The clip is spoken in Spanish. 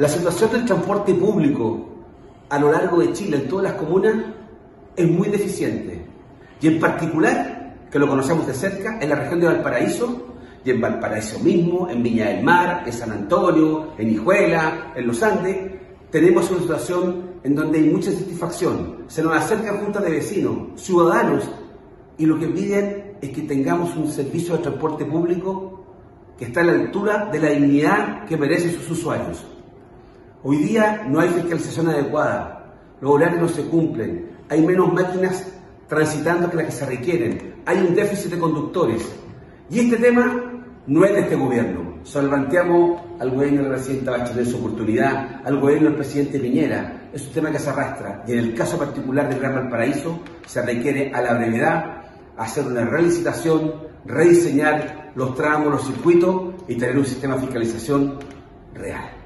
La situación del transporte público a lo largo de Chile, en todas las comunas, es muy deficiente. Y en particular, que lo conocemos de cerca, en la región de Valparaíso, y en Valparaíso mismo, en Viña del Mar, en San Antonio, en Hijuela, en Los Andes, tenemos una situación en donde hay mucha insatisfacción. Se nos acercan juntas de vecinos, ciudadanos, y lo que piden es que tengamos un servicio de transporte público que está a la altura de la dignidad que merecen sus usuarios. Hoy día no hay fiscalización adecuada, los horarios no se cumplen, hay menos máquinas transitando que las que se requieren, hay un déficit de conductores. Y este tema no es de este gobierno. Solvanteamos al gobierno de la presidenta Bachelet su oportunidad, al gobierno del presidente Piñera. Es un tema que se arrastra y en el caso particular del Gran Valparaíso se requiere a la brevedad hacer una relicitación, rediseñar los tramos, los circuitos y tener un sistema de fiscalización real.